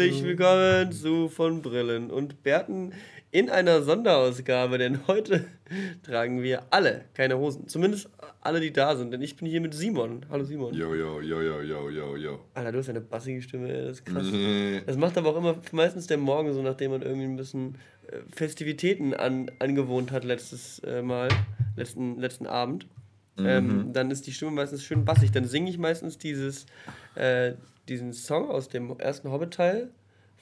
Herzlich willkommen zu von Brillen und Bärten in einer Sonderausgabe, denn heute tragen wir alle keine Hosen. Zumindest alle, die da sind, denn ich bin hier mit Simon. Hallo Simon. Yo, yo, yo, yo, yo, yo, yo. Alter, du hast eine bassige Stimme, ey, das ist krass. Das macht aber auch immer meistens der Morgen so, nachdem man irgendwie ein bisschen äh, Festivitäten an, angewohnt hat letztes äh, Mal, letzten, letzten Abend. Ähm, dann ist die Stimme meistens schön bassig. Dann singe ich meistens dieses, äh, diesen Song aus dem ersten Hobbit-Teil,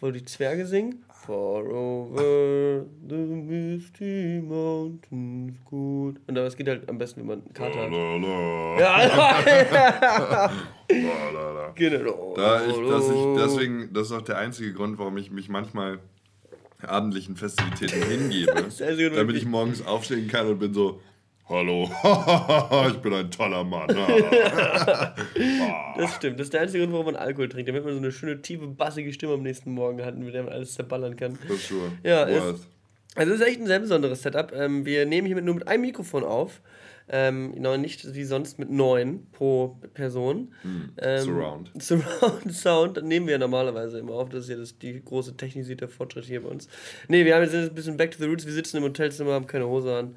wo die Zwerge singen. Far over the misty mountains good. Und aber es geht halt am besten, wenn man einen Kater hat. Ja, la. genau. Da ich, dass ich deswegen, das ist auch der einzige Grund, warum ich mich manchmal abendlichen Festivitäten hingebe, damit ich morgens aufstehen kann und bin so, hallo, ich bin ein toller Mann. Das stimmt. Das ist der einzige Grund, warum man Alkohol trinkt. Damit man so eine schöne, tiefe, bassige Stimme am nächsten Morgen hat, mit der man alles zerballern kann. Das ist schon. Ja, ist- Also es ist echt ein sehr besonderes Setup. Ähm, wir nehmen hier nur mit einem Mikrofon auf. Ähm, genau, nicht wie sonst mit neun pro Person. Ähm, Hm, Surround. Surround Sound nehmen wir normalerweise immer auf. Das ist ja das, die große technische Fortschritt hier bei uns. Nee, wir haben jetzt ein bisschen Back to the Roots. Wir sitzen im Hotelzimmer, haben keine Hose an.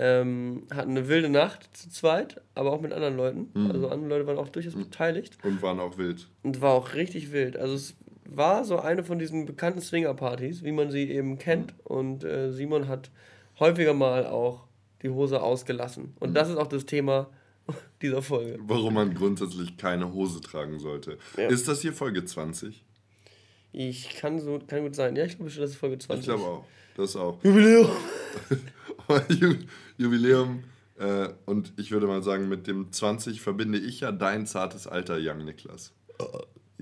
Ähm, hatten eine wilde Nacht zu zweit, aber auch mit anderen Leuten. Hm. Also andere Leute waren auch durchaus beteiligt. Und waren auch wild. Und war auch richtig wild. Also es war so eine von diesen bekannten Swinger-Partys, wie man sie eben kennt. Und äh, Simon hat häufiger mal auch die Hose ausgelassen. Und das ist auch das Thema dieser Folge. Warum man grundsätzlich keine Hose tragen sollte. Ja. Ist das hier Folge 20? Ich kann so, kann gut sein. Ja, ich glaube schon, das ist Folge 20. Ich glaube auch. Das auch. Jubiläum. Ju- Jubiläum. Äh, und ich würde mal sagen, mit dem 20 verbinde ich ja dein zartes Alter, Young Niklas.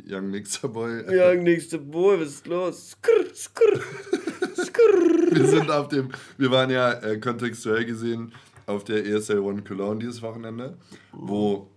Young Nixerboy. Ja, nächste Boy, was ist los? Skrr, skrr, skrr. Wir sind auf dem, wir waren ja äh, kontextuell gesehen auf der ESL One Cologne dieses Wochenende, wo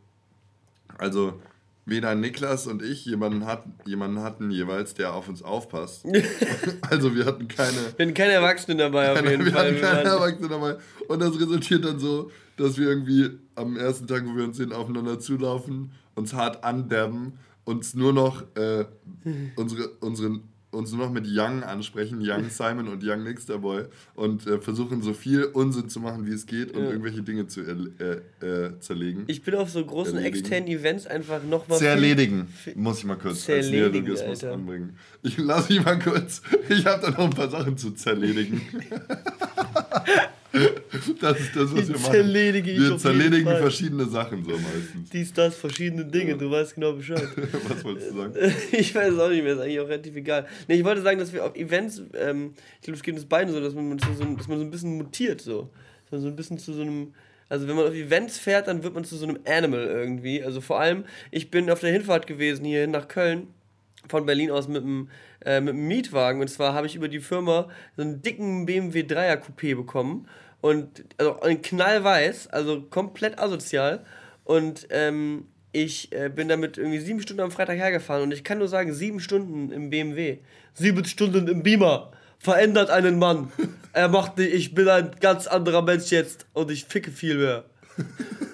also weder Niklas und ich jemanden, hat, jemanden hatten jeweils, der auf uns aufpasst. also wir hatten keine, Wir hatten keine Erwachsenen dabei auf keine jeden wir Fall. hatten Wir keine waren- Erwachsene dabei. Und das resultiert dann so, dass wir irgendwie am ersten Tag, wo wir uns sehen, aufeinander zulaufen, uns hart andabben, uns nur noch äh, unsere, unseren uns nur noch mit Young ansprechen, Young Simon und Young Nixterboy und äh, versuchen so viel Unsinn zu machen, wie es geht und Ja. irgendwelche Dinge zu äh, äh, zerlegen. Ich bin auf so großen Erledigen. externen Events einfach nochmal. Zerledigen, muss ich mal kurz als Zerledigen, Alter. anbringen. Ich lass mich mal kurz, ich habe da noch ein paar Sachen zu zerledigen. das ist das, was Die wir machen. zerledige ich wir zerledigen verschiedene Sachen so meistens. Dies, das, verschiedene Dinge, du weißt genau Bescheid. was wolltest du sagen? Ich weiß es auch nicht mehr, ist eigentlich auch relativ egal. Nee, ich wollte sagen, dass wir auf Events, ähm, ich glaube, es geht uns beiden so, dass man, so, dass man so ein bisschen mutiert, so. Dass man so ein bisschen zu so einem. Also, wenn man auf Events fährt, dann wird man zu so einem Animal irgendwie. Also, vor allem, ich bin auf der Hinfahrt gewesen hierhin nach Köln, von Berlin aus mit einem, äh, mit einem Mietwagen. Und zwar habe ich über die Firma so einen dicken BMW 3er Coupé bekommen. Und also ein knallweiß, also komplett asozial. Und ähm, ich äh, bin damit irgendwie sieben Stunden am Freitag hergefahren. Und ich kann nur sagen, sieben Stunden im BMW. Sieben Stunden im Beamer. Verändert einen Mann. Er macht nicht, ich bin ein ganz anderer Mensch jetzt. Und ich ficke viel mehr.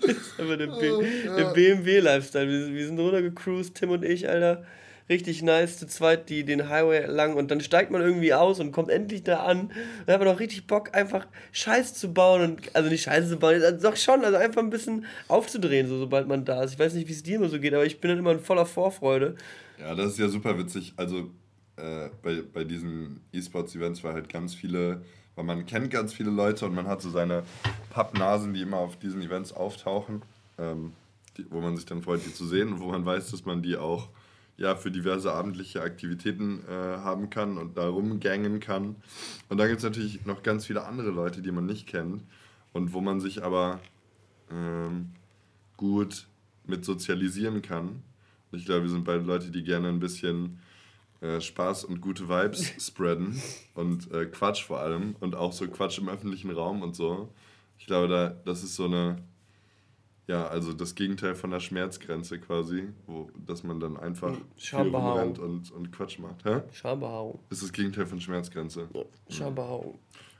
Das ist einfach der, B der BMW-Lifestyle. Wir, wir sind runtergecruised, Tim und ich, Alter. Richtig nice, zu zweit die, den Highway lang und dann steigt man irgendwie aus und kommt endlich da an. Dann hat man auch richtig Bock, einfach Scheiß zu bauen und, also nicht Scheiße zu bauen, doch schon, also einfach ein bisschen aufzudrehen, so, sobald man da ist. Ich weiß nicht, wie es dir immer so geht, aber ich bin dann immer in voller Vorfreude. Ja, das ist ja super witzig. Also äh, bei, bei diesen E-Sports-Events war halt ganz viele, weil man kennt ganz viele Leute und man hat so seine Pappnasen, die immer auf diesen Events auftauchen, ähm, die, wo man sich dann freut, die zu sehen und wo man weiß, dass man die auch ja, für diverse abendliche Aktivitäten äh, haben kann und da rumgängen kann. Und da gibt es natürlich noch ganz viele andere Leute, die man nicht kennt und wo man sich aber ähm, gut mit sozialisieren kann. Ich glaube, wir sind beide Leute, die gerne ein bisschen äh, Spaß und gute Vibes spreaden und äh, Quatsch vor allem und auch so Quatsch im öffentlichen Raum und so. Ich glaube, da, das ist so eine, ja, also das Gegenteil von der Schmerzgrenze quasi, wo, dass man dann einfach Schambehaarung. rumrennt und, und Quatsch macht. Hä? Schambehaarung. Ist das Gegenteil von Schmerzgrenze. Ja, Schambehaarung.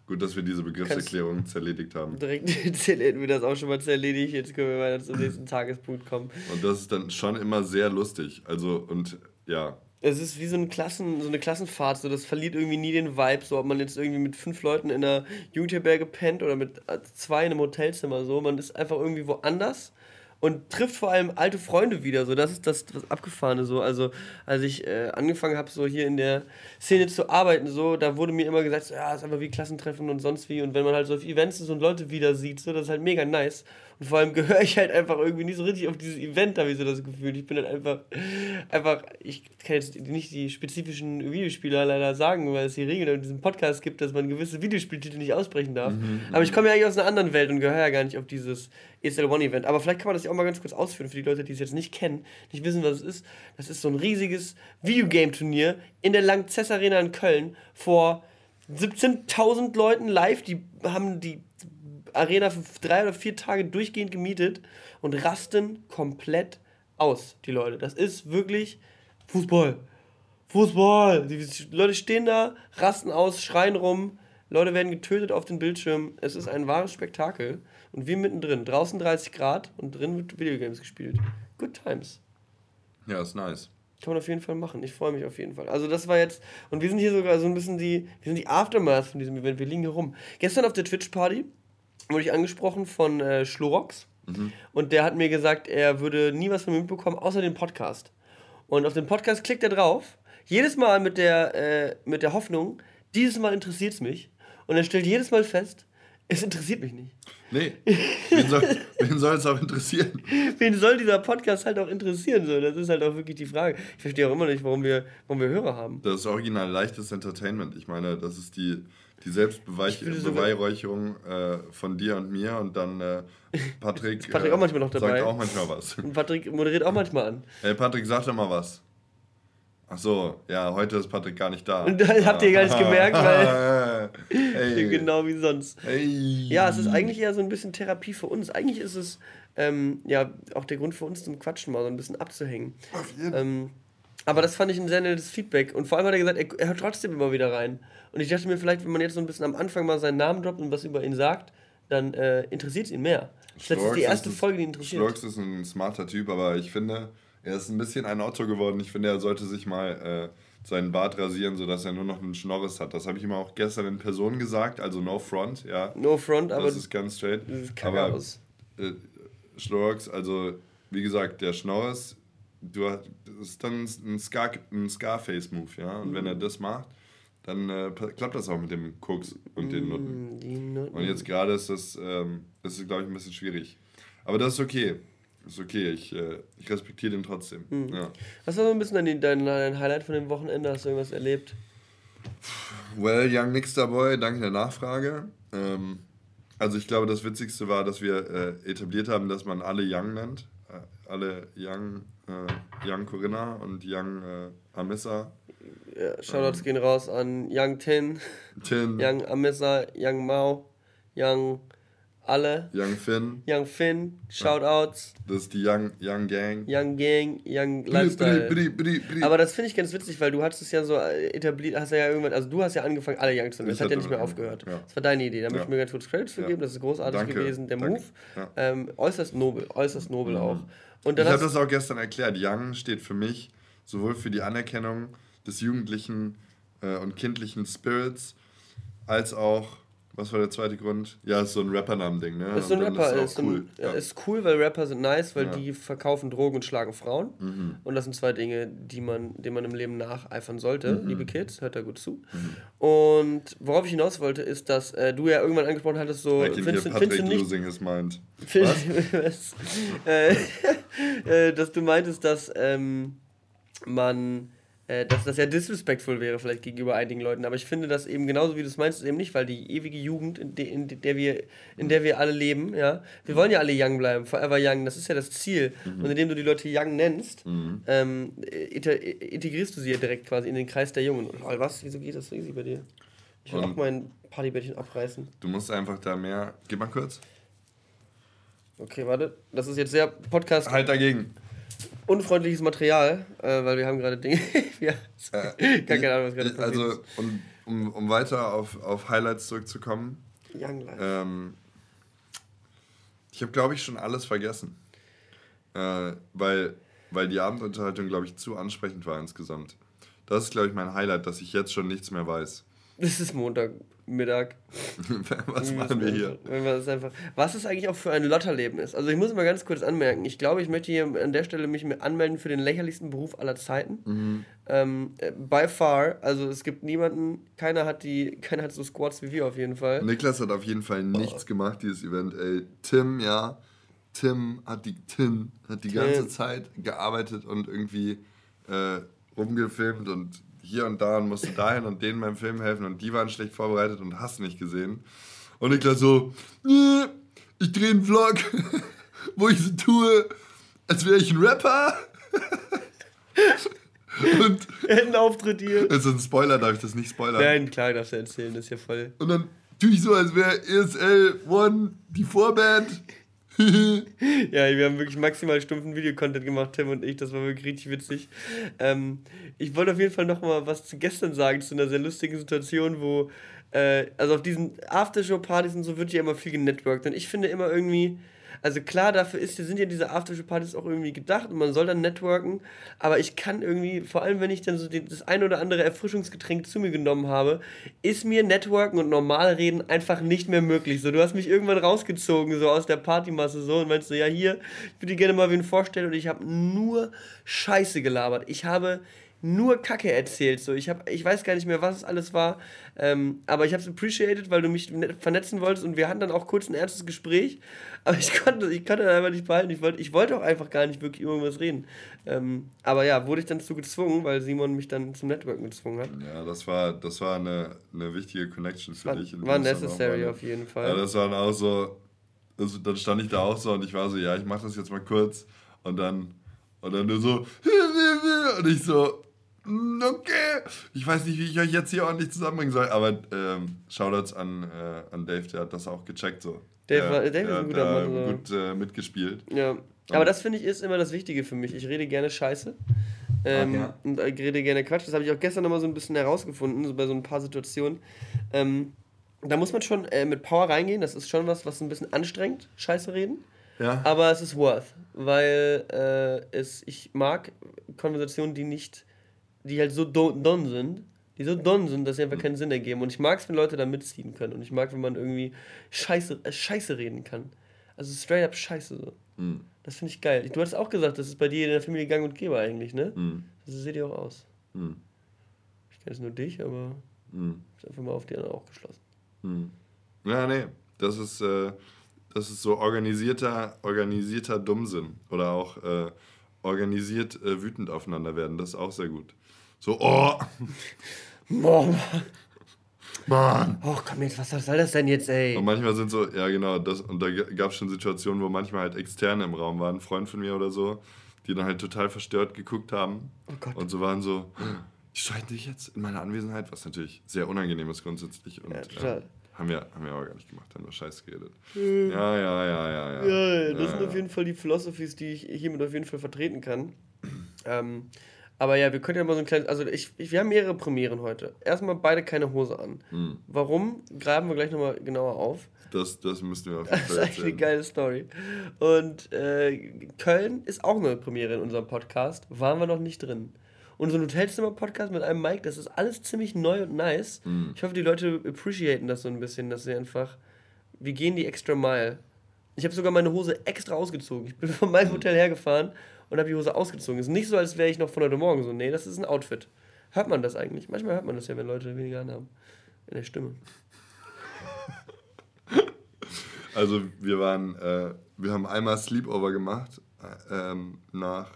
Gut, dass wir diese Begriffserklärung zerledigt haben. Direkt hätten wir das auch schon mal zerledigt. Jetzt können wir weiter zum nächsten Tagespunkt kommen. Und das ist dann schon immer sehr lustig. Also, und ja. Es ist wie so, ein Klassen, so eine Klassenfahrt, so das verliert irgendwie nie den Vibe, so ob man jetzt irgendwie mit fünf Leuten in einer Jugendherberge pennt oder mit zwei in einem Hotelzimmer, so. Man ist einfach irgendwie woanders und trifft vor allem alte Freunde wieder. So, das ist das, das Abgefahrene so. Also, als ich äh, angefangen habe, so hier in der Szene zu arbeiten, so, da wurde mir immer gesagt, so, ja, ist einfach wie Klassentreffen und sonst wie. Und wenn man halt so auf Events ist und Leute wieder sieht, so, das ist halt mega nice. Und vor allem gehöre ich halt einfach irgendwie nicht so richtig auf dieses Event, habe ich so das Gefühl. Ich bin halt einfach, einfach, ich kann jetzt nicht die spezifischen Videospieler leider sagen, weil es hier Regeln in diesem Podcast gibt, dass man gewisse Videospieltitel nicht aussprechen darf. Mhm, Aber ich komme ja eigentlich aus einer anderen Welt und gehöre ja gar nicht auf dieses ESL One Event. Aber vielleicht kann man das ja auch mal ganz kurz ausführen für die Leute, die es jetzt nicht kennen, nicht wissen, was es ist. Das ist so ein riesiges Videogame-Turnier in der Langzess Arena in Köln vor 17.000 Leuten live. Die haben die Arena für drei oder vier Tage durchgehend gemietet und rasten komplett aus, die Leute. Das ist wirklich Fußball. Fußball. Die Leute stehen da, rasten aus, schreien rum. Leute werden getötet auf den Bildschirmen. Es ist ein wahres Spektakel. Und wir mittendrin. Draußen 30 Grad und drin wird Videogames gespielt. Good times. Ja, ist nice. Kann man auf jeden Fall machen. Ich freue mich auf jeden Fall. Also das war jetzt, und wir sind hier sogar so ein bisschen die, wir sind die Aftermath von diesem Event. Wir liegen hier rum. Gestern auf der Twitch-Party wurde ich angesprochen von äh, Schlorox. Mhm. Und der hat mir gesagt, er würde nie was von mir mitbekommen, außer den Podcast. Und auf den Podcast klickt er drauf. Jedes Mal mit der, äh, mit der Hoffnung, dieses Mal interessiert es mich. Und er stellt jedes Mal fest, es interessiert mich nicht. Nee. Wen soll, wen soll es auch interessieren? Wen soll dieser Podcast halt auch interessieren? So? Das ist halt auch wirklich die Frage. Ich verstehe auch immer nicht, warum wir, warum wir Hörer haben. Das ist original leichtes Entertainment. Ich meine, das ist die, die Selbstbeweihräucherung äh, von dir und mir und dann äh, Patrick. ist Patrick auch manchmal noch dabei. Sagt auch manchmal was. Und Patrick moderiert auch manchmal an. Ey, Patrick, sag doch mal was. Ach so, ja, heute ist Patrick gar nicht da. Und das habt ihr gar nicht gemerkt, weil. hey. genau wie sonst. Hey. Ja, es ist eigentlich eher so ein bisschen Therapie für uns. Eigentlich ist es ähm, ja auch der Grund für uns zum Quatschen, mal so ein bisschen abzuhängen. Auf jeden Fall. Ähm, aber das fand ich ein sehr nettes Feedback. Und vor allem hat er gesagt, er, er hört trotzdem immer wieder rein. Und ich dachte mir, vielleicht, wenn man jetzt so ein bisschen am Anfang mal seinen Namen droppt und was über ihn sagt, dann äh, interessiert es ihn mehr. Das ist die erste Folge, die interessiert. Schlurks ist ein smarter Typ, aber ich finde er ist ein bisschen ein Otto geworden. Ich finde, er sollte sich mal äh, seinen Bart rasieren, sodass er nur noch einen Schnorres hat. Das habe ich ihm auch gestern in Person gesagt, also no front, ja. No front, aber. Das ist ganz straight. Das ist aber aus. Äh, Schlorx, also wie gesagt, der Schnorres, du, das ist dann ein, Scar, ein Scarface-Move, ja. Und mhm. wenn er das macht, dann äh, klappt das auch mit dem Koks und den Nutten. Mm, Nutten. Und jetzt gerade ist das, ähm, das ist, glaube ich, ein bisschen schwierig. Aber das ist okay. Ist okay, ich, äh, ich respektiere den trotzdem. Mhm. Ja. Was war so ein bisschen dein, dein, dein Highlight von dem Wochenende? Hast du irgendwas erlebt? Well, Young Mixter Boy, danke der Nachfrage. Ähm, also ich glaube, das Witzigste war, dass wir äh, etabliert haben, dass man alle Young nennt. Alle Young, äh, Young Corinna und Young äh, Amissa. Ja, Shoutouts ähm, gehen raus an Young Tin, Tin. Young Amissa, Young Mao, Young alle. Young Finn. Young Finn, Shoutouts. Das ist die Young, Young Gang. Young Gang, Young Lifestyle. Bri, bri, bri, Aber das finde ich ganz witzig, weil du hattest es ja so äh, etabliert, hast ja irgendwann, also du hast ja angefangen, alle Young zu nennen. Das hat ja nicht mehr aufgehört. Ja. Das war deine Idee. Da möchte ich mir ganz kurz Credits für geben, das ist großartig Danke. gewesen. Der Danke. Move. Ja. Ähm, äußerst nobel, äußerst nobel mhm. auch. Und ich habe das auch gestern erklärt. Young steht für mich sowohl für die Anerkennung des jugendlichen äh, und kindlichen Spirits als auch was war der zweite Grund? Ja, ist so ein Rappernamen-Ding, ne? Ist so ein Rapper, ist, ist, cool. Ein, ja. ist cool, weil Rapper sind nice, weil ja. die verkaufen Drogen und schlagen Frauen. Mhm. Und das sind zwei Dinge, die man, denen man im Leben nacheifern sollte, mhm. liebe Kids, hört da gut zu. Mhm. Und worauf ich hinaus wollte, ist, dass äh, du ja irgendwann angesprochen hattest, so findest, findest du nicht, losing his mind. Was? äh, äh, dass du meintest, dass ähm, man dass das ja disrespectful wäre vielleicht gegenüber einigen Leuten. Aber ich finde das eben genauso, wie du es meinst, eben nicht, weil die ewige Jugend, in, de, in, der, wir, in der wir alle leben, ja, wir wollen ja alle young bleiben, forever young, das ist ja das Ziel. Mhm. Und indem du die Leute young nennst, mhm. ähm, integrierst du sie ja direkt quasi in den Kreis der Jungen. Und was, wieso geht das so easy bei dir? Ich will Und auch mein Partybettchen abreißen. Du musst einfach da mehr, gib mal kurz. Okay, warte, das ist jetzt sehr Podcast... Halt dagegen. Unfreundliches Material, äh, weil wir haben gerade Dinge. ja, äh, gar keine Ahnung, was gerade passiert Also, ist. Und, um, um weiter auf, auf Highlights zurückzukommen. Young Life. Ähm, ich habe, glaube ich, schon alles vergessen. Äh, weil, weil die Abendunterhaltung, glaube ich, zu ansprechend war insgesamt. Das ist, glaube ich, mein Highlight, dass ich jetzt schon nichts mehr weiß. Es ist Montagmittag. was machen wir hier? Was, einfach, was es eigentlich auch für ein Lotterleben ist. Also ich muss mal ganz kurz anmerken, ich glaube, ich möchte hier an der Stelle mich anmelden für den lächerlichsten Beruf aller Zeiten. Mhm. Ähm, by far, also es gibt niemanden, keiner hat die, keiner hat so Squads wie wir auf jeden Fall. Niklas hat auf jeden Fall nichts oh. gemacht, dieses Event. Ey, Tim, ja, Tim hat die, Tim hat die Tim. ganze Zeit gearbeitet und irgendwie äh, rumgefilmt und hier und da und musste dahin und denen beim Film helfen und die waren schlecht vorbereitet und hast nicht gesehen. Und ich gleich so, ich drehe einen Vlog, wo ich so tue, als wäre ich ein Rapper. und einen Auftritt hier. Das ist ein Spoiler, darf ich das nicht spoilern? Nein, klar, darfst du erzählen, das ist ja voll. Und dann tue ich so, als wäre ESL One die Vorband. ja, wir haben wirklich maximal stumpfen Videocontent gemacht, Tim und ich. Das war wirklich richtig witzig. Ähm, ich wollte auf jeden Fall noch mal was zu gestern sagen, zu einer sehr lustigen Situation, wo, äh, also auf diesen Aftershow-Partys und so wird ja immer viel genetworked. Und ich finde immer irgendwie, also klar, dafür ist, sind ja diese Aftershow-Partys auch irgendwie gedacht und man soll dann networken, aber ich kann irgendwie, vor allem wenn ich dann so das ein oder andere Erfrischungsgetränk zu mir genommen habe, ist mir Networken und normal reden einfach nicht mehr möglich. So, du hast mich irgendwann rausgezogen, so aus der Partymasse so und meinst so, ja hier, ich würde dir gerne mal wen vorstellen und ich habe nur Scheiße gelabert. Ich habe nur Kacke erzählt. So. Ich, hab, ich weiß gar nicht mehr, was es alles war. Ähm, aber ich habe es appreciated, weil du mich vernetzen wolltest und wir hatten dann auch kurz ein ernstes Gespräch. Aber ich konnte, ich konnte einfach nicht behalten. Ich wollte ich wollt auch einfach gar nicht wirklich irgendwas reden. Ähm, aber ja, wurde ich dann dazu gezwungen, weil Simon mich dann zum Networken gezwungen hat. Ja, das war, das war eine, eine wichtige Connection für war, dich. War necessary auf jeden Fall. Ja, das war dann auch so, also, dann stand ich da auch so und ich war so, ja, ich mache das jetzt mal kurz. Und dann, und dann nur so, und ich so, okay. Ich weiß nicht, wie ich euch jetzt hier ordentlich zusammenbringen soll, aber ähm, Shoutouts an, äh, an Dave, der hat das auch gecheckt so. Dave, war, Dave ist ein guter Mann. Oder? gut äh, mitgespielt. Ja. Aber das finde ich ist immer das Wichtige für mich. Ich rede gerne Scheiße. Ähm, okay. Und ich rede gerne Quatsch. Das habe ich auch gestern nochmal so ein bisschen herausgefunden, so bei so ein paar Situationen. Ähm, da muss man schon äh, mit Power reingehen. Das ist schon was, was ein bisschen anstrengt, Scheiße reden. Ja. Aber es ist worth, weil äh, es, ich mag Konversationen, die nicht die halt so don sind, die so don sind, dass sie einfach keinen Sinn ergeben. Und ich mag es, wenn Leute da mitziehen können. Und ich mag, wenn man irgendwie Scheiße, äh, Scheiße reden kann. Also straight up Scheiße so. Mhm. Das finde ich geil. Du hast auch gesagt, das ist bei dir in der Familie gang und gäbe eigentlich, ne? Mhm. So sieht ihr auch aus. Mhm. Ich kenne es nur dich, aber mhm. ist einfach mal auf die anderen auch geschlossen. Mhm. Ja, nee. Das ist, äh, das ist so organisierter, organisierter Dummsinn. Oder auch äh, organisiert äh, wütend aufeinander werden. Das ist auch sehr gut. So, oh. Boah. Mann. Oh, komm jetzt, was soll das denn jetzt, ey? Und manchmal sind so, ja genau, das, und da gab es schon Situationen, wo manchmal halt Externe im Raum waren, ein Freund von mir oder so, die dann halt total verstört geguckt haben. Oh Gott. Und so waren so, die streiten sich jetzt in meiner Anwesenheit, was natürlich sehr unangenehm ist grundsätzlich. Und, ja, total. Ähm, haben wir, haben wir aber gar nicht gemacht, haben wir Scheiß geredet. Mhm. Ja, ja, ja, ja, ja. Ja, das ja, sind ja. auf jeden Fall die Philosophies, die ich hiermit auf jeden Fall vertreten kann. ähm, aber ja, wir können ja mal so ein kleines. Also, ich, ich, wir haben mehrere Premieren heute. Erstmal beide keine Hose an. Mhm. Warum? Graben wir gleich nochmal genauer auf. Das, das müssten wir auf jeden Fall Das ist eigentlich eine geile Story. Und äh, Köln ist auch eine Premiere in unserem Podcast. Waren wir noch nicht drin. Und so ein Hotelzimmer-Podcast mit einem Mic, das ist alles ziemlich neu und nice. Mhm. Ich hoffe, die Leute appreciaten das so ein bisschen, dass sie einfach. Wir gehen die extra Mile. Ich habe sogar meine Hose extra ausgezogen. Ich bin von meinem mhm. Hotel hergefahren und habe die Hose ausgezogen. Ist nicht so, als wäre ich noch von heute Morgen so. Nee, das ist ein Outfit. Hört man das eigentlich? Manchmal hört man das ja, wenn Leute weniger anhaben. In der Stimme. Also wir waren, äh, wir haben einmal Sleepover gemacht äh, nach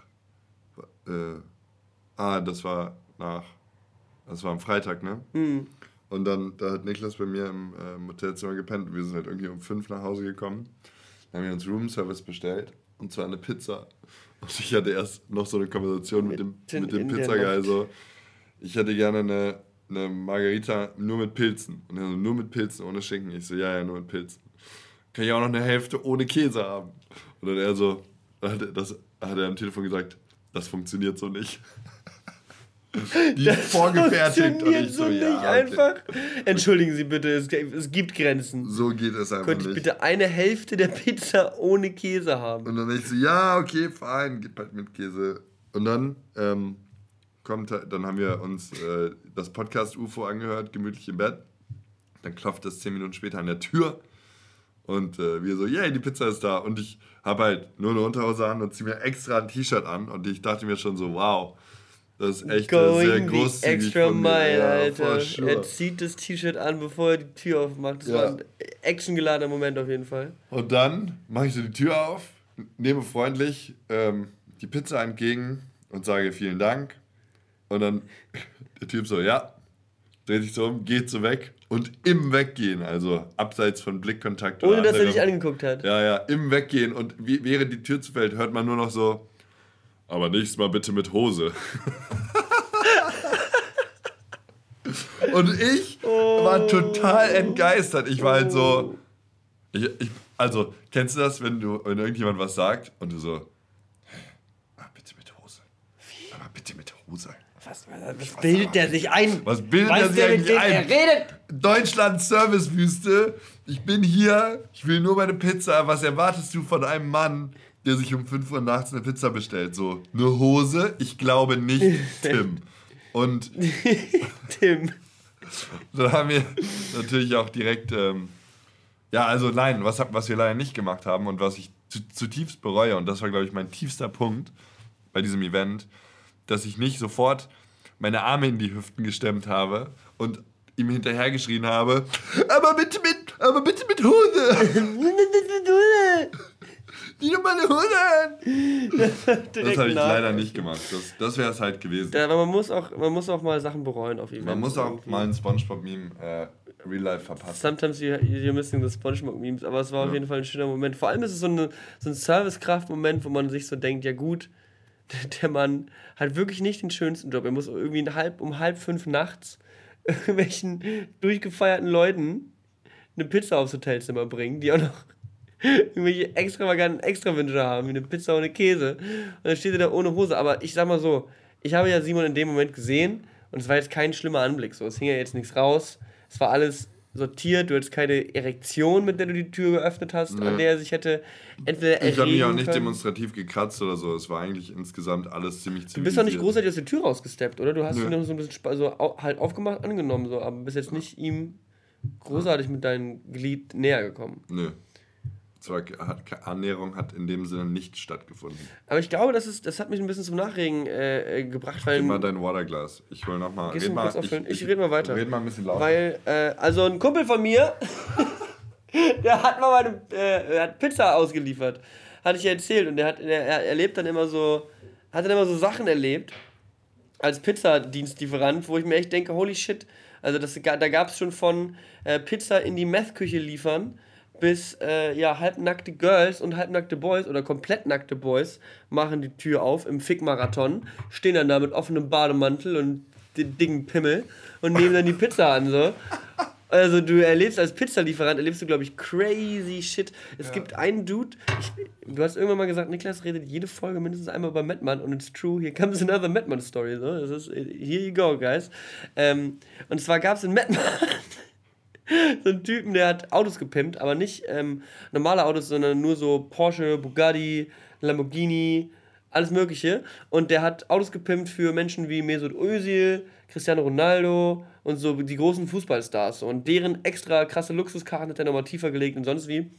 äh, Ah, das war nach. Das war am Freitag, ne? Mhm. Und dann, da hat Niklas bei mir im äh, Hotelzimmer gepennt wir sind halt irgendwie um fünf nach Hause gekommen. Dann haben wir uns Roomservice bestellt und zwar eine Pizza. Und ich hatte erst noch so eine Konversation mit, mit dem, mit dem Pizzaguy so. Ich hätte gerne eine, eine Margarita nur mit Pilzen. Und er so, nur mit Pilzen, ohne Schinken. Ich so, ja, ja, nur mit Pilzen. Kann ich auch noch eine Hälfte ohne Käse haben? Und dann er so, das hat er am Telefon gesagt, das funktioniert so nicht. Die das vorgefertigt und ich so, nicht ja, einfach. Entschuldigen Sie bitte, es, es, gibt Grenzen. So geht es einfach Könnte ich bitte eine Hälfte der Pizza ohne Käse haben? Und dann ich so, ja, okay, fein, gib halt mit Käse. Und dann ähm, kommt, dann haben wir uns äh, das Podcast UFO angehört, gemütlich im Bett. Dann klopft es zehn Minuten später an der Tür. Und äh, wir so, yay, die Pizza ist da. Und ich habe halt nur eine Unterhose an und ziehe mir extra ein T-Shirt an. Und ich dachte mir schon so, wow, das ist echt Going sehr großzügig extra von mile, ja, Alter. Sure. Er zieht das T-Shirt an, bevor er die Tür aufmacht. Das ja. war ein actiongeladener Moment auf jeden Fall. Und dann mache ich so die Tür auf, nehme freundlich ähm, die Pizza entgegen und sage vielen Dank. Und dann der Typ so, ja, dreht sich so um, geht so weg und im Weggehen, also abseits von Blickkontakt. Ohne dass er dich angeguckt hat. Ja, ja, im Weggehen und wie, während die Tür zufällt, hört man nur noch so, aber nächstes Mal bitte mit Hose. und ich oh. war total entgeistert. Ich war halt so, ich, ich, also, kennst du das, wenn du, wenn irgendjemand was sagt und du so, ah, bitte mit Hose. Aber bitte mit Hose. Was, was bildet der sich ein? Was bildet weißt der sich eigentlich ein? Er redet? Deutschland Servicewüste. Ich bin hier, ich will nur meine Pizza. Was erwartest du von einem Mann, der sich um 5 Uhr nachts eine Pizza bestellt? So, eine Hose? Ich glaube nicht, Tim. Und Tim. dann haben wir natürlich auch direkt, ähm, ja, also nein, was, was wir leider nicht gemacht haben und was ich zutiefst bereue, und das war, glaube ich, mein tiefster Punkt bei diesem Event, dass ich nicht sofort meine Arme in die Hüften gestemmt habe und ihm hinterhergeschrien habe, aber bitte mit, aber bitte mit Hose. Die doch meine an. Das habe ich leider nicht gemacht. Das, das wäre es halt gewesen. Ja, aber man muss, auch, man muss auch mal Sachen bereuen auf Events. Man muss auch irgendwie. mal ein Spongebob-Meme äh, real life verpassen. Sometimes you, you're missing the Spongebob-Memes, aber es war ja. auf jeden Fall ein schöner Moment. Vor allem ist es so, eine, so ein Servicekraft-Moment, wo man sich so denkt, ja gut, der Mann hat wirklich nicht den schönsten Job. Er muss irgendwie halb, um halb fünf nachts irgendwelchen durchgefeierten Leuten eine Pizza aufs Hotelzimmer bringen, die auch noch irgendwelche extravaganten Extrawünsche haben, wie eine Pizza ohne Käse. Und dann steht er da ohne Hose. Aber ich sag mal so, ich habe ja Simon in dem Moment gesehen und es war jetzt kein schlimmer Anblick. So, es hing ja jetzt nichts raus. Es war alles sortiert, du hattest keine Erektion, mit der du die Tür geöffnet hast, nee. an der er sich hätte entweder Ich habe mich auch nicht können. demonstrativ gekratzt oder so, es war eigentlich insgesamt alles ziemlich Du bist doch nicht großartig aus der Tür rausgesteppt, oder? Du hast ihn noch so ein bisschen so halt aufgemacht, angenommen, so, aber bist jetzt nicht ihm großartig mit deinem Glied näher gekommen. Nö. Zwar hat, Annäherung hat in dem Sinne nicht stattgefunden. Aber ich glaube, das, ist, das hat mich ein bisschen zum Nachregen äh, äh gebracht. Weil Gib mal dein Waterglas. Ich hol noch mal. Red mal ich, ich, ich rede mal weiter. Red mal ein bisschen lauter. Weil, äh, also ein Kumpel von mir, der hat mal meine äh, hat Pizza ausgeliefert. Hatte ich ja erzählt. Und der hat, der, er erlebt dann immer so, hat dann immer so Sachen erlebt als Pizzadienstlieferant, wo ich mir echt denke, holy shit. Also das, da gab es schon von äh, Pizza in die Meth-Küche liefern bis äh, ja, halbnackte Girls und halbnackte Boys oder komplett nackte Boys machen die Tür auf im Fick-Marathon, stehen dann da mit offenem Bademantel und den dicken Pimmel und nehmen dann die Pizza an. So. Also du erlebst als Pizzalieferant, erlebst du, glaube ich, crazy shit. Es ja. gibt einen Dude, ich, du hast irgendwann mal gesagt, Niklas redet jede Folge mindestens einmal über Madman und it's true, here comes another Madman Story. So. Das ist, here you go, guys. Ähm, und zwar gab es in Madman so einen Typen, der hat Autos gepimpt, aber nicht ähm, normale Autos, sondern nur so Porsche, Bugatti, Lamborghini, alles Mögliche. Und der hat Autos gepimpt für Menschen wie Mesut Özil, Cristiano Ronaldo und so die großen Fußballstars. Und deren extra krasse Luxuskarten hat er nochmal tiefer gelegt und sonst wie.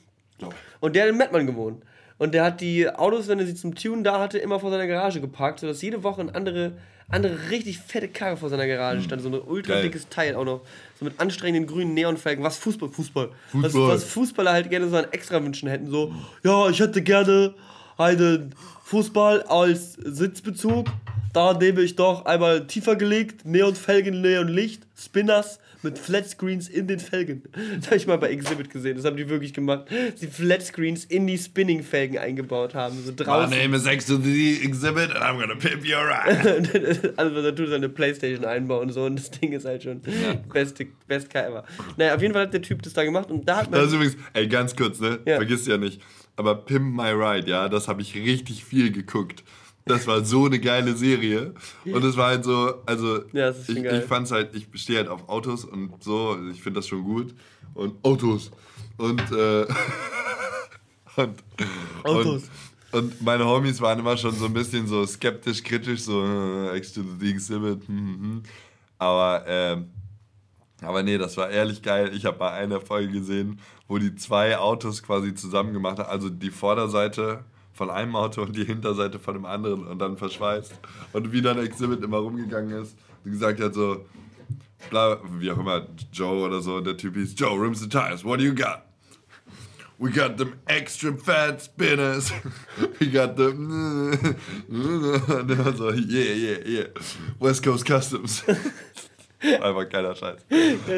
Und der hat in Mettmann gewohnt. Und der hat die Autos, wenn er sie zum Tunen da hatte, immer vor seiner Garage geparkt, sodass jede Woche eine andere, andere richtig fette Karre vor seiner Garage stand. So ein ultra dickes Teil auch noch. So mit anstrengenden grünen Neonfelgen. Was Fußball, Fußball. Fußball. Was, was Fußballer halt gerne so an extra wünschen hätten. So, ja, ich hätte gerne einen Fußball als Sitzbezug da nehme ich doch einmal tiefer gelegt, Neonfelgen, Neonlicht, Spinners mit Flatscreens in den Felgen. Das habe ich mal bei Exhibit gesehen. Das haben die wirklich gemacht. Die Flatscreens in die Spinning-Felgen eingebaut haben. So draußen. My name is X to the Exhibit and I'm gonna pimp your ride. also was er tut, ist eine Playstation einbauen und so und das Ding ist halt schon ja. beste, best ever. Naja, auf jeden Fall hat der Typ das da gemacht und da hat man... Das ist übrigens, ey, ganz kurz, ne? Ja. Vergiss ja nicht. Aber Pimp My Ride, ja, das habe ich richtig viel geguckt. Das war so eine geile Serie. Und es war halt so, also ja, ich, ich fand's halt, ich stehe halt auf Autos und so, ich finde das schon gut. Und Autos. Und, äh, und, Autos. Und, und, meine Homies waren immer schon so ein bisschen so skeptisch, kritisch, so äh, Extended Exhibit. Hm, hm, hm. Aber, äh, aber nee, das war ehrlich geil. Ich habe mal eine Folge gesehen, wo die zwei Autos quasi zusammen gemacht haben. Also die Vorderseite von einem Auto und die Hinterseite von dem anderen und dann verschweißt. Und wie dann Exhibit immer rumgegangen ist und gesagt hat so, bla, wie auch immer, Joe oder so, der Typ hieß, Joe, rims the tires, what do you got? We got them extra fat spinners. We got them. Und immer so, yeah, yeah, yeah. West Coast Customs. Einfach geiler Scheiß.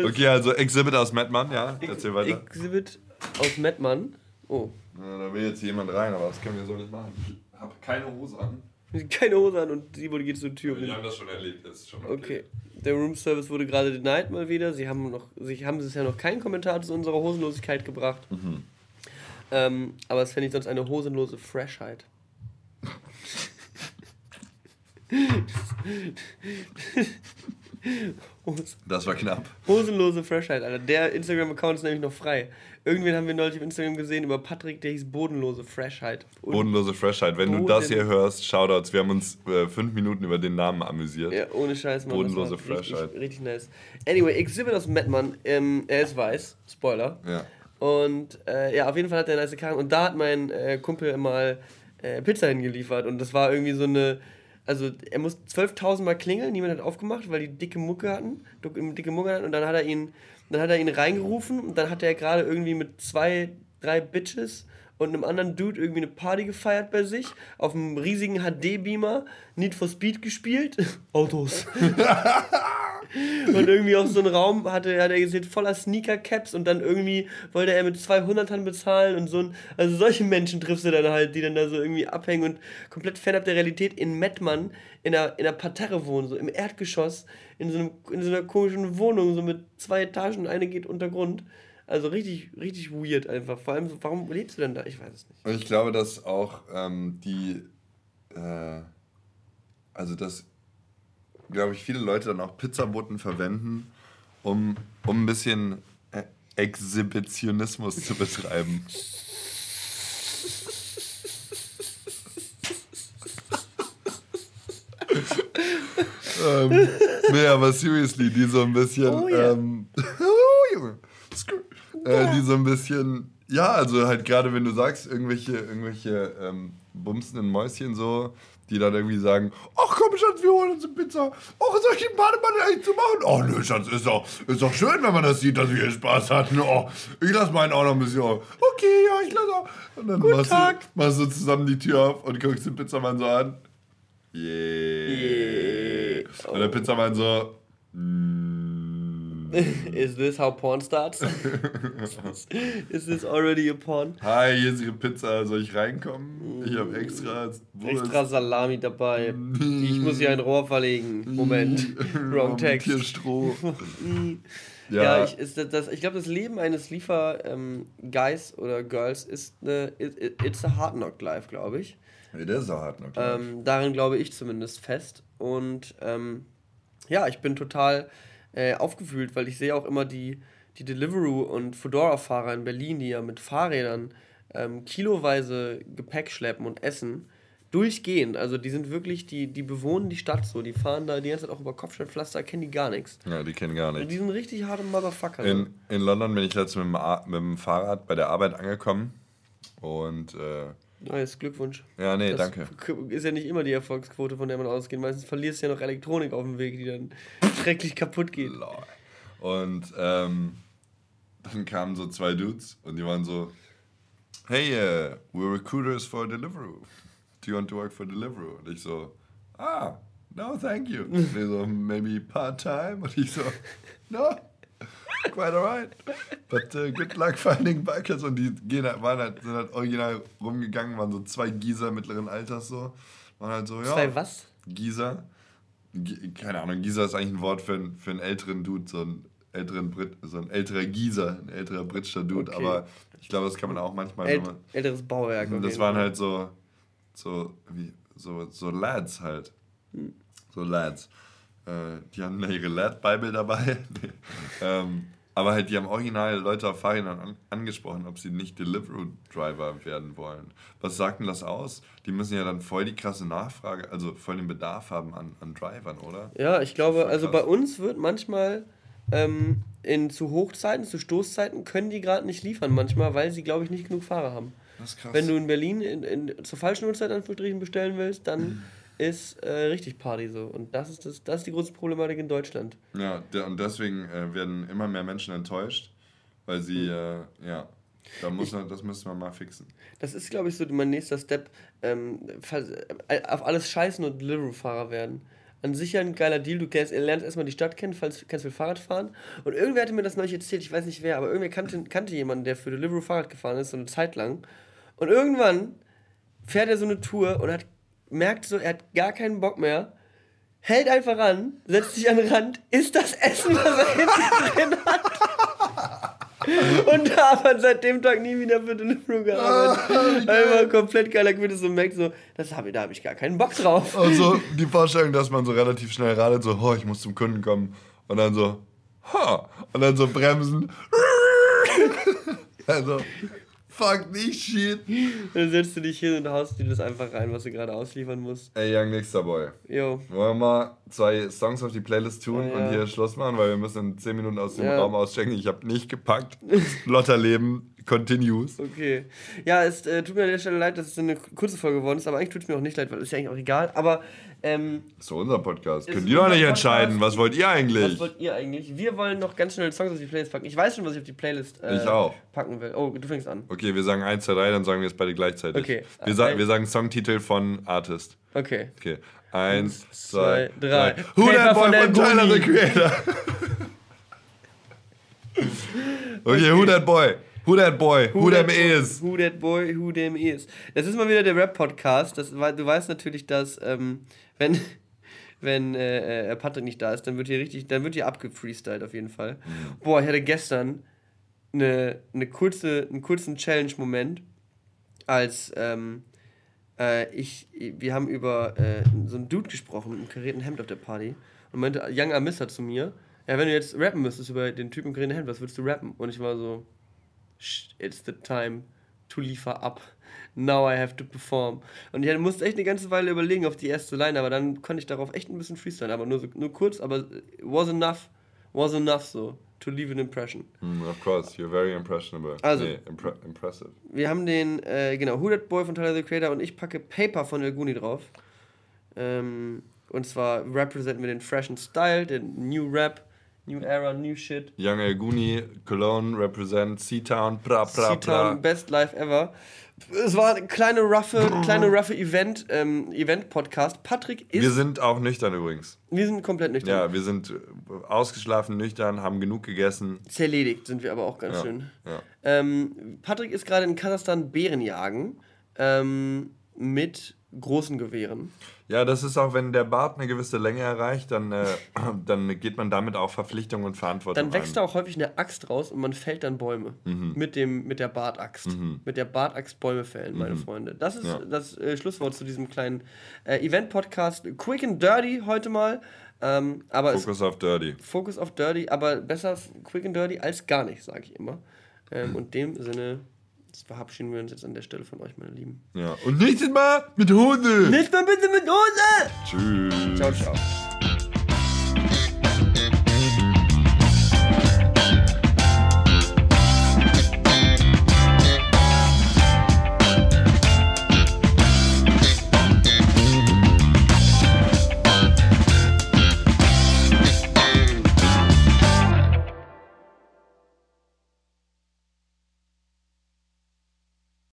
Okay, also Exhibit aus Madman, ja? Erzähl weiter. Exhibit aus Madman. Oh. Da will jetzt jemand rein, aber das können wir so nicht machen. Ich habe keine Hose an. Keine Hose an und Simon geht zur Tür. Wir haben das schon erlebt, das ist schon okay. okay. Der Room Service wurde gerade denied mal wieder. Sie haben noch, sie haben bisher noch keinen Kommentar zu unserer Hosenlosigkeit gebracht. Mhm. Ähm, aber es fände ich sonst eine hosenlose Freshheit. das war knapp. Hosenlose Freshheit, Alter. Der Instagram-Account ist nämlich noch frei. Irgendwen haben wir neulich auf Instagram gesehen über Patrick, der hieß Bodenlose Freshheit. Bodenlose Freshheit. Wenn Boden du das hier hörst, Shoutouts. Wir haben uns äh, fünf Minuten über den Namen amüsiert. Ja, ohne Scheiß, Mann. Bodenlose Freshheit. Richtig, richtig, nice. Anyway, Exhibit aus Madman. Ähm, er ist weiß. Spoiler. Ja. Und äh, ja, auf jeden Fall hat er eine nice Karren. Und da hat mein äh, Kumpel mal äh, Pizza hingeliefert. Und das war irgendwie so eine also er muss 12.000 Mal klingeln, niemand hat aufgemacht, weil die dicke Mucke hatten, dicke Mucke hatten und dann hat er ihn, dann hat er ihn reingerufen und dann hat er gerade irgendwie mit zwei, drei Bitches und einem anderen Dude irgendwie eine Party gefeiert bei sich, auf einem riesigen HD-Beamer, Need for Speed gespielt, Autos. und irgendwie auch so einen Raum hatte, hat er gesehen, voller Sneaker-Caps und dann irgendwie wollte er mit 200ern bezahlen und so ein, also solche Menschen triffst du dann halt, die dann da so irgendwie abhängen und komplett fernab der Realität in Mettmann in einer, in einer Parterre wohnen, so im Erdgeschoss, in so, einem, in so einer komischen Wohnung, so mit zwei Etagen und eine geht Untergrund. Also richtig, richtig weird einfach. Vor allem, warum lebst du denn da? Ich weiß es nicht. Und ich glaube, dass auch ähm, die, äh, also dass, glaube ich, viele Leute dann auch Pizzaboten verwenden, um, um ein bisschen äh, Exhibitionismus zu betreiben. ähm, nee, aber seriously, die so ein bisschen. Oh, ja. ähm, oh, Junge äh, die so ein bisschen, ja, also halt gerade wenn du sagst, irgendwelche, irgendwelche ähm, bumsenden Mäuschen so, die dann irgendwie sagen, ach komm Schatz, wir holen uns eine Pizza. Ach, soll ich den Bademann eigentlich zu machen? Oh nö, Schatz, ist doch, ist doch schön, wenn man das sieht, dass wir hier Spaß hatten. Oh, ich lass meinen auch noch ein bisschen auf. Okay, ja, ich lass auch. Und dann Guten machst, Tag. Du, machst du zusammen die Tür auf und guckst den Pizzamann so an. Yeah. yeah. Und der Pizzamann so, mm. Is this how porn starts? Is this already a porn? Hi, hier ist Ihre Pizza. Soll ich reinkommen? Ich habe extra Extra Salami dabei. ich muss hier ein Rohr verlegen. Moment. Wrong text. Hier Stroh. ja, ja, ich, ich glaube, das Leben eines Liefer-Guys ähm, oder Girls ist eine. It, it's a hard knock life, glaube ich. It is a hard knock life. Ähm, darin glaube ich zumindest fest. Und ähm, ja, ich bin total äh, aufgewühlt, weil ich sehe auch immer die, die Deliveroo und Fedora-Fahrer in Berlin, die ja mit Fahrrädern ähm, kiloweise Gepäck schleppen und essen. Durchgehend. Also die sind wirklich, die, die bewohnen die Stadt so. Die fahren da die ganze Zeit auch über Kopfsteinpflaster, kennen die gar nichts. Ja, die kennen gar nichts. Und die sind richtig harte Motherfucker. In, in London bin ich letztens mit dem, mit dem Fahrrad bei der Arbeit angekommen und äh, Nice, Glückwunsch. Ja, nee, das danke. Ist ja nicht immer die Erfolgsquote, von der man ausgeht. Meistens verlierst du ja noch Elektronik auf dem Weg, die dann schrecklich kaputt geht. Und ähm, dann kamen so zwei Dudes und die waren so, hey, uh, we're recruiters for Deliveroo. Do you want to work for Deliveroo? Und ich so, ah, no, thank you. Und die so, maybe part-time? Und ich so, no, quite alright. But uh, good luck finding bikers. Und die gehen, halt- waren halt, sind halt original rumgegangen, waren so zwei Gießer mittleren Alters so. Waren halt so, ja. Zwei was? Gießer. G keine Ahnung, Gießer ist eigentlich ein Wort für, einen- für einen älteren Dude, so einen älteren Brit, so ein älterer Gießer, ein älterer britischer Dude, Okay. aber ich glaube, das kann man auch manchmal. Äl wenn man, älteres Bauwerk. das jeden waren halt so, so, wie, so, so Lads halt. Hm. So Lads. Äh, die haben da ihre Lad-Bible dabei. ähm, aber halt, die haben original Leute auf Fahrrädern an, angesprochen, ob sie nicht Deliveroo-Driver werden wollen. Was sagt denn das aus? Die müssen ja dann voll die krasse Nachfrage, also voll den Bedarf haben an, an Drivern, oder? Ja, ich glaube, also bei uns wird manchmal ähm, in zu Hochzeiten, zu Stoßzeiten können die gerade nicht liefern manchmal, weil sie, glaube ich, nicht genug Fahrer haben. Das ist krass. Wenn du in Berlin in, in, zur falschen Uhrzeit Anführungsstrichen bestellen willst, dann ist äh, richtig Party so. Und das ist, das, das ist die große Problematik in Deutschland. Ja, und deswegen äh, werden immer mehr Menschen enttäuscht, weil sie, äh, ja, da muss man, das müssen wir mal fixen. Das ist, glaube ich, so mein nächster Step. Ähm, äh, auf alles scheißen und Deliveroo-Fahrer werden. An sich ja ein geiler Deal. Du kennst, lernst erstmal die Stadt kennen, falls kannst du Fahrrad fahren. Und irgendwer hatte mir das neulich erzählt, ich weiß nicht wer, aber irgendwer kannte, kannte jemanden, der für Deliveroo Fahrrad gefahren ist, so eine Zeit lang. Und irgendwann fährt er so eine Tour und hat, merkt so, er hat gar keinen Bock mehr, hält einfach an, setzt sich an den Rand, isst das Essen, was er hinten drin hat. Und da hat seit dem Tag nie wieder für Deliveroo gearbeitet. Einfach komplett geiler Quittes und merkt so, das hab ich, da habe ich gar keinen Bock drauf. Also die Vorstellung, dass man so relativ schnell radet, so, oh, ich muss zum Kunden kommen. Und dann so, ha. Und dann so bremsen. also, fuck this shit. Dann setzt du dich hin und haust dir das einfach rein, was du gerade ausliefern musst. Ey, Young Nixter Boy. Jo. Wollen wir mal zwei Songs auf die Playlist tun Ja, ja. und hier Schluss machen, weil wir müssen in 10 Minuten aus dem Ja. Raum auschecken. Ich habe nicht gepackt. Lotterleben continues. Okay. Ja, es äh, tut mir an der Stelle leid, dass es eine kurze Folge geworden ist, aber eigentlich tut es mir auch nicht leid, weil es ist ja eigentlich auch egal. Aber ähm, Das ist doch unser Podcast. Könnt ihr doch nicht unser entscheiden. Podcast. Was wollt ihr eigentlich? was wollt ihr eigentlich? Wir wollen noch ganz schnell Songs auf die Playlist packen. Ich weiß schon, was ich auf die Playlist äh, Ich auch. packen will. Oh, du fängst an. Okay, wir sagen 1, 2, 3, dann sagen wir es beide gleichzeitig. Okay. Wir, sa Ein- wir sagen Songtitel von Artist. Okay. Okay. Eins, zwei, drei. drei. Who Paper that boy von von Tyler the. Creator? okay, who that boy? Who that boy? Who, them that is? Who that boy, who them is. Das ist mal wieder der Rap-Podcast. Du weißt natürlich, dass, ähm, wenn, wenn äh, äh, Patrick nicht da ist, dann wird hier richtig, dann wird hier abgefreestylt auf jeden Fall. Boah, ich hatte gestern eine, eine kurze, einen kurzen Challenge-Moment, als ähm, äh, ich, wir haben über äh, so einen Dude gesprochen mit einem karierten Hemd auf der Party und meinte Young Amissa zu mir, ja, wenn du jetzt rappen müsstest über den Typen im karierten Hemd, was würdest du rappen? Und ich war so, "Sh- it's the time to liefer ab. Now I have to perform. Und ich musste echt eine ganze Weile überlegen auf die erste Line, aber dann konnte ich darauf echt ein bisschen freestylen, aber nur, so, nur kurz, aber was enough, was enough so, to leave an impression. Mm, of course, you're very impressionable. Also- nee, impre impressive. Wir haben den, äh, genau, Who That Boy von Tyler the Creator und ich packe Paper von El Guni drauf. Ähm, und zwar representen wir den freshen Style, den New Rap, New Era, New Shit. Young El Guni, Cologne represent Seatown, pra pra pra. C-Town, Best Life Ever. Es war eine kleine roughe, kleine roughe Event, ähm, Event-Podcast. Patrick ist. Wir sind auch nüchtern übrigens. wir sind komplett nüchtern. Ja, wir sind äh, ausgeschlafen, nüchtern, haben genug gegessen. Zerledigt sind wir aber auch ganz Ja, schön. ja. Ähm, Patrick ist gerade in Kasachstan Bären jagen. Ähm, mit großen Gewehren. Ja, das ist auch, wenn der Bart eine gewisse Länge erreicht, dann, äh, dann geht man damit auch Verpflichtungen und Verantwortung Dann wächst da ein. auch häufig eine Axt raus und man fällt dann Bäume. Mhm. Mit, dem, mit der Bartaxt. Mit der Bartaxt Bäume fällen, meine Freunde. Das ist Mhm. Ja. das äh, Schlusswort zu diesem kleinen äh, Event-Podcast. Quick and dirty heute mal. Ähm, aber es Fokus auf Dirty. Fokus auf Dirty, aber besser Quick and Dirty als gar nicht, sage ich immer. Ähm, Und in dem Sinne verabschieden wir uns jetzt an der Stelle von euch, meine Lieben. Ja. Und nächstes Mal mit Hunde. Nicht mal bitte mit Hose! Tschüss. Ciao, ciao.